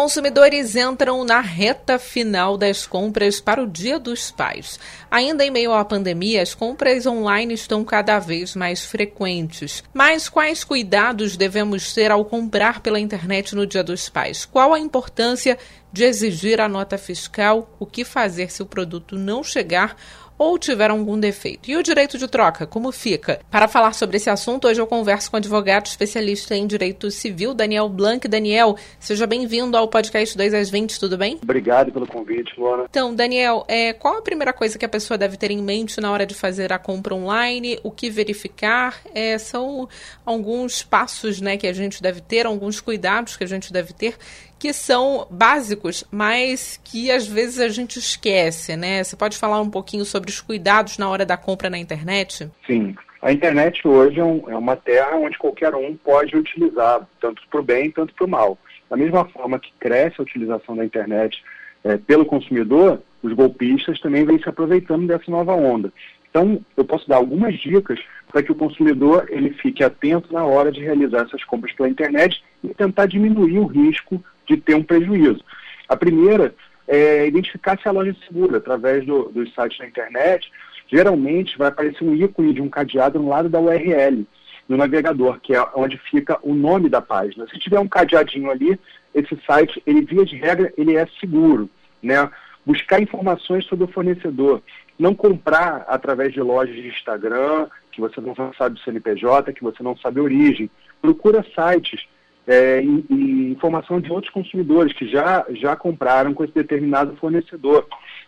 Consumidores entram na reta final das compras para o Dia dos Pais. Ainda em meio à pandemia, as compras online estão cada vez mais frequentes. Mas quais cuidados devemos ter ao comprar pela internet no Dia dos Pais? Qual a importância de exigir a nota fiscal? O que fazer se o produto não chegar? Ou tiver algum defeito. E o direito de troca, como fica? Para falar sobre esse assunto, hoje eu converso com o advogado especialista em direito civil, Daniel Blanc. Daniel, seja bem-vindo ao podcast 2 às 20, tudo bem? Obrigado pelo convite, Luana. Então, Daniel, é, qual a primeira coisa que a pessoa deve ter em mente na hora de fazer a compra online? O que verificar? É, são alguns passos né, que a gente deve ter, alguns cuidados que a gente deve ter que são básicos, mas que às vezes a gente esquece, né? Você pode falar um pouquinho sobre os cuidados na hora da compra na internet? Sim. A internet hoje é, é uma terra onde qualquer um pode utilizar, tanto para o bem, tanto para o mal. Da mesma forma que cresce a utilização da internet é, pelo consumidor, os golpistas também vêm se aproveitando dessa nova onda. Então, eu posso dar algumas dicas para que o consumidor ele fique atento na hora de realizar essas compras pela internet e tentar diminuir o risco de ter um prejuízo. A primeira é identificar se a loja é segura através do, dos sites da internet. Geralmente vai aparecer um ícone de um cadeado no lado da URL, no navegador, que é onde fica o nome da página. Se tiver um cadeadinho ali, esse site, ele via de regra, ele é seguro, né? Buscar informações sobre o fornecedor, não comprar através de lojas de Instagram, que você não sabe o CNPJ, que você não sabe a origem. Procura sites é, e, e, informação de outros consumidores que já, já compraram com esse determinado fornecedor.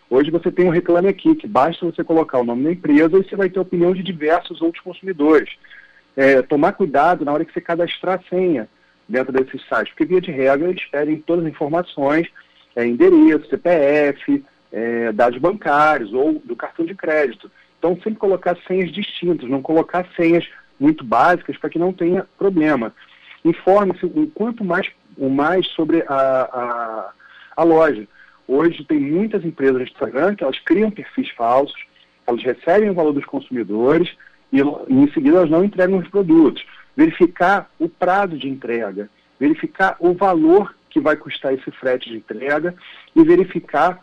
Hoje você tem um reclame aqui, que basta você colocar o nome da empresa e você vai ter opinião de diversos outros consumidores. É, tomar cuidado na hora que você cadastrar a senha dentro desses sites, porque via de regra eles pedem todas as informações, é, endereço, CPF, é, dados bancários ou do cartão de crédito. Então sempre colocar senhas distintas, não colocar senhas muito básicas para que não tenha problema informe-se o quanto mais, o mais sobre a, a, a loja. Hoje tem muitas empresas no Instagram que elas criam perfis falsos, elas recebem o valor dos consumidores e, e em seguida elas não entregam os produtos. Verificar o prazo de entrega, verificar o valor que vai custar esse frete de entrega e verificar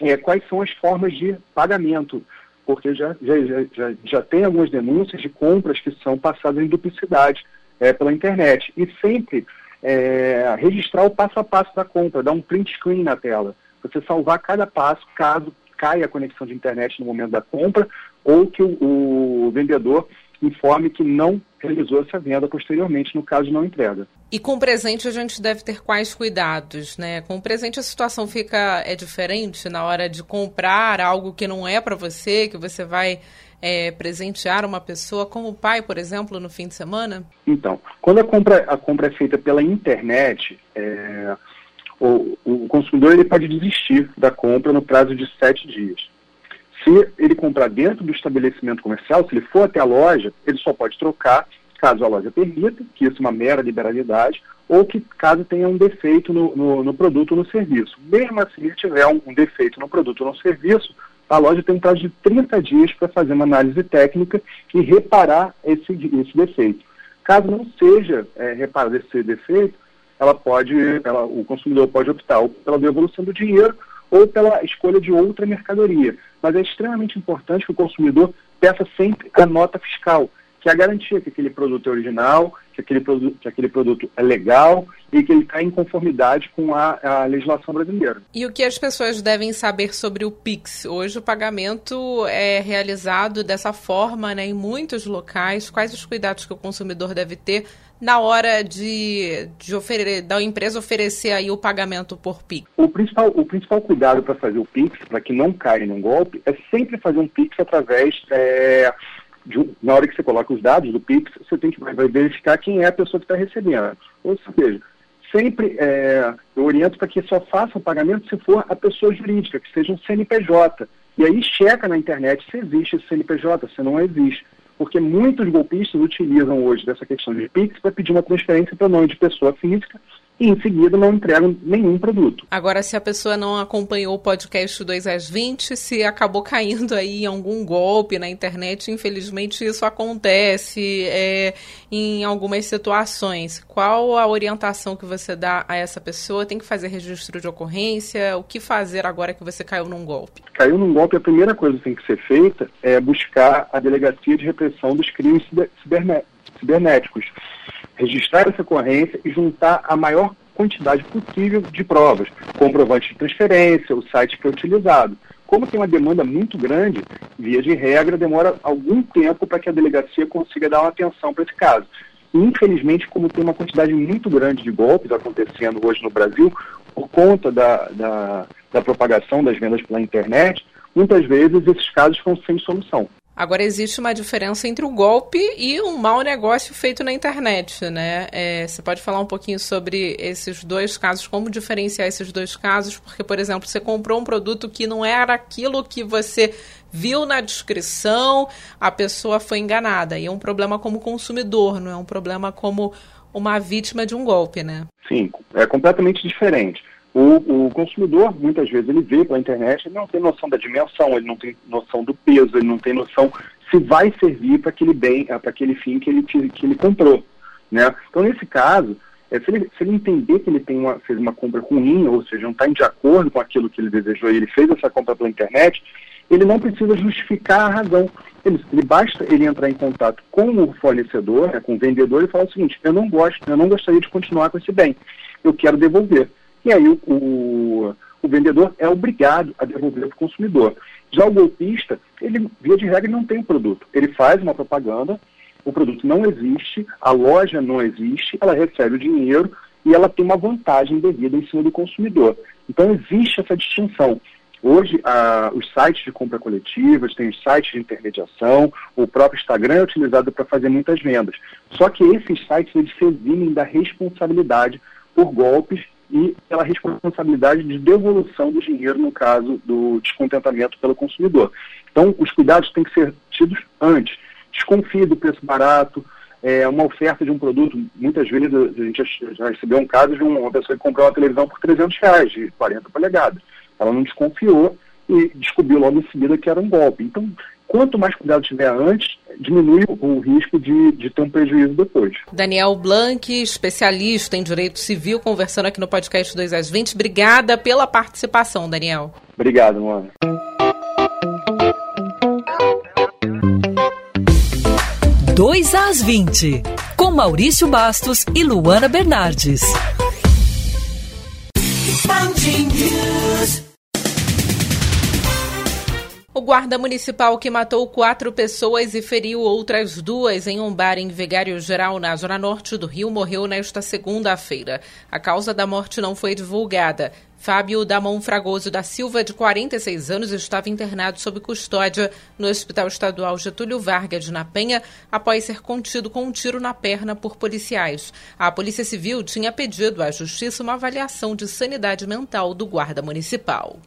é, quais são as formas de pagamento, porque já, já, já, já tem algumas denúncias de compras que são passadas em duplicidade é, pela internet. E sempre é, registrar o passo a passo da compra, dar um print screen na tela. Você salvar cada passo caso caia a conexão de internet no momento da compra ou que o, o vendedor informe que não realizou essa venda posteriormente, no caso de não entrega. E com presente a gente deve ter quais cuidados, né? Com presente a situação fica é diferente na hora de comprar algo que não é para você, que você vai é, presentear uma pessoa, como o pai, por exemplo, no fim de semana? Então, quando a compra, a compra é feita pela internet, é, o, o consumidor ele pode desistir da compra no prazo de sete dias. Se ele comprar dentro do estabelecimento comercial, se ele for até a loja, ele só pode trocar caso a loja permita, que isso é uma mera liberalidade, ou que caso tenha um defeito no, no, no produto ou no serviço. Mesmo assim, se tiver um, um defeito no produto ou no serviço, a loja tem um prazo de 30 dias para fazer uma análise técnica e reparar esse, esse defeito. Caso não seja é, reparado esse defeito, ela pode, ela, o consumidor pode optar ou pela devolução do dinheiro ou pela escolha de outra mercadoria. Mas é extremamente importante que o consumidor peça sempre a nota fiscal, que é a garantia que aquele produto é original, que aquele produto, que aquele produto é legal e que ele está em conformidade com a, a, legislação brasileira. E o que as pessoas devem saber sobre o Pix? Hoje o pagamento é realizado dessa forma né, em muitos locais. Quais os cuidados que o consumidor deve ter na hora de, de oferecer, da empresa oferecer aí o pagamento por Pix? O principal, o principal cuidado para fazer o Pix, para que não caia num golpe, é sempre fazer um Pix através é, de, na hora que você coloca os dados do Pix, você tem que verificar quem é a pessoa que está recebendo. Ou seja, sempre é, eu oriento para que só faça o pagamento se for a pessoa jurídica, que seja um CNPJ. E aí checa na internet se existe esse CNPJ, se não existe. Porque muitos golpistas utilizam hoje dessa questão de Pix para pedir uma transferência para nome de pessoa física e em seguida não entregam nenhum produto. Agora, se a pessoa não acompanhou o podcast 2 às 20, se acabou caindo aí em algum golpe na internet, infelizmente isso acontece é, em algumas situações. Qual a orientação que você dá a essa pessoa? Tem que fazer registro de ocorrência? O que fazer agora que você caiu num golpe? Caiu num golpe, a primeira coisa que tem que ser feita é buscar a Delegacia de Repressão dos Crimes Cibernéticos registrar essa ocorrência e juntar a maior quantidade possível de provas, comprovante de transferência, o site que é utilizado. Como tem uma demanda muito grande, via de regra, demora algum tempo para que a delegacia consiga dar uma atenção para esse caso. Infelizmente, como tem uma quantidade muito grande de golpes acontecendo hoje no Brasil, por conta da, da, da propagação das vendas pela internet, muitas vezes esses casos ficam sem solução. Agora, existe uma diferença entre o golpe e um mau negócio feito na internet, né? É, você pode falar um pouquinho sobre esses dois casos, como diferenciar esses dois casos? Porque, por exemplo, você comprou um produto que não era aquilo que você viu na descrição, a pessoa foi enganada. E é um problema como consumidor, não é um problema como uma vítima de um golpe, né? Sim, é completamente diferente. O, o, consumidor, muitas vezes, ele vê pela internet, ele não tem noção da dimensão, ele não tem noção do peso, ele não tem noção se vai servir para aquele bem, eh, para aquele fim que ele, que ele comprou. Né? Então, nesse caso, é, se, ele, se, ele, entender que ele tem uma, fez uma compra ruim, ou seja, não está de acordo com aquilo que ele desejou e ele fez essa compra pela internet, ele não precisa justificar a razão. Ele, ele basta ele entrar em contato com o fornecedor, né, com o vendedor, e falar o seguinte: eu não gosto, eu não gostaria de continuar com esse bem, eu quero devolver. E aí o, o, o vendedor é obrigado a devolver para o consumidor. Já o golpista, ele, via de regra, não tem o produto. Ele faz uma propaganda, o produto não existe, a loja não existe, ela recebe o dinheiro e ela tem uma vantagem devida em cima do consumidor. Então existe essa distinção. Hoje, a, os sites de compra coletivas, tem os sites de intermediação, o próprio Instagram é utilizado para fazer muitas vendas. Só que esses sites, eles se eximem da responsabilidade por golpes e pela responsabilidade de devolução do dinheiro no caso do descontentamento pelo consumidor. Então, os cuidados têm que ser tidos antes. Desconfie do preço barato, é, uma oferta de um produto, muitas vezes a gente já recebeu um caso de uma pessoa que comprou uma televisão por 300 reais, de 40 polegadas. Ela não desconfiou e descobriu logo em seguida que era um golpe. Então, quanto mais cuidado tiver antes, diminui o risco de, de ter um prejuízo depois. Daniel Blanc, especialista em direito civil, conversando aqui no podcast 2 às 20. Obrigada pela participação, Daniel. Obrigado, Luana. Dois às 20, com Maurício Bastos e Luana Bernardes. Guarda municipal que matou quatro pessoas e feriu outras duas em um bar em Vigário Geral, na zona norte do Rio, morreu nesta segunda-feira. A causa da morte não foi divulgada. Fábio Damon Fragoso da Silva, de 46 anos, estava internado sob custódia no Hospital Estadual Getúlio Vargas, na Penha, após ser contido com um tiro na perna por policiais. A Polícia Civil tinha pedido à Justiça uma avaliação de sanidade mental do guarda municipal.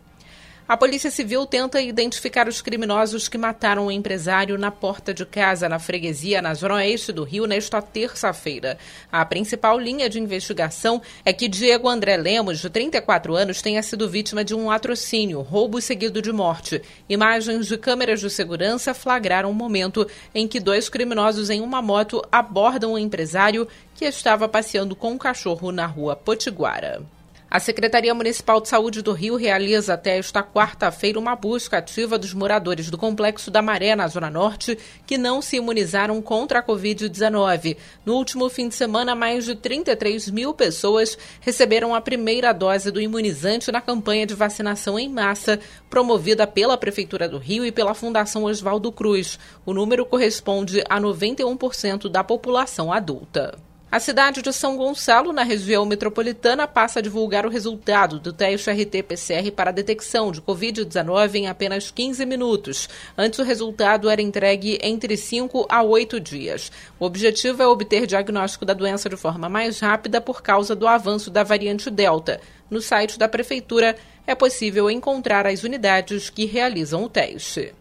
A Polícia Civil tenta identificar os criminosos que mataram um empresário na porta de casa, na freguesia, na zona oeste do Rio, nesta terça-feira. A principal linha de investigação é que Diego André Lemos, de 34 anos, tenha sido vítima de um latrocínio, roubo seguido de morte. Imagens de câmeras de segurança flagraram o momento em que dois criminosos em uma moto abordam o um empresário que estava passeando com um cachorro na rua Potiguara. A Secretaria Municipal de Saúde do Rio realiza até esta quarta-feira uma busca ativa dos moradores do Complexo da Maré, na Zona Norte, que não se imunizaram contra a Covid-19. No último fim de semana, mais de 33 mil pessoas receberam a primeira dose do imunizante na campanha de vacinação em massa, promovida pela Prefeitura do Rio e pela Fundação Oswaldo Cruz. O número corresponde a 91% da população adulta. A cidade de São Gonçalo, na região metropolitana, passa a divulgar o resultado do teste RT-PCR para detecção de Covid-19 em apenas 15 minutos. Antes, o resultado era entregue entre 5 a 8 dias. O objetivo é obter diagnóstico da doença de forma mais rápida por causa do avanço da variante Delta. No site da Prefeitura é possível encontrar as unidades que realizam o teste.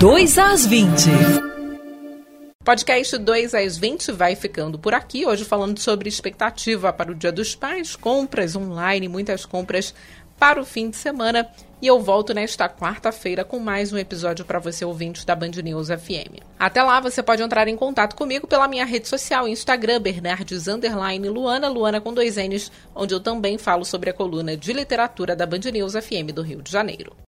2 às 20. Podcast 2 às 20 vai ficando por aqui, hoje falando sobre expectativa para o Dia dos Pais, compras online, muitas compras para o fim de semana. E eu volto nesta quarta-feira com mais um episódio para você, ouvinte da Band News FM. Até lá, você pode entrar em contato comigo pela minha rede social, Instagram, Bernardes Luana, Luana com dois N's, onde eu também falo sobre a coluna de literatura da Band News FM do Rio de Janeiro.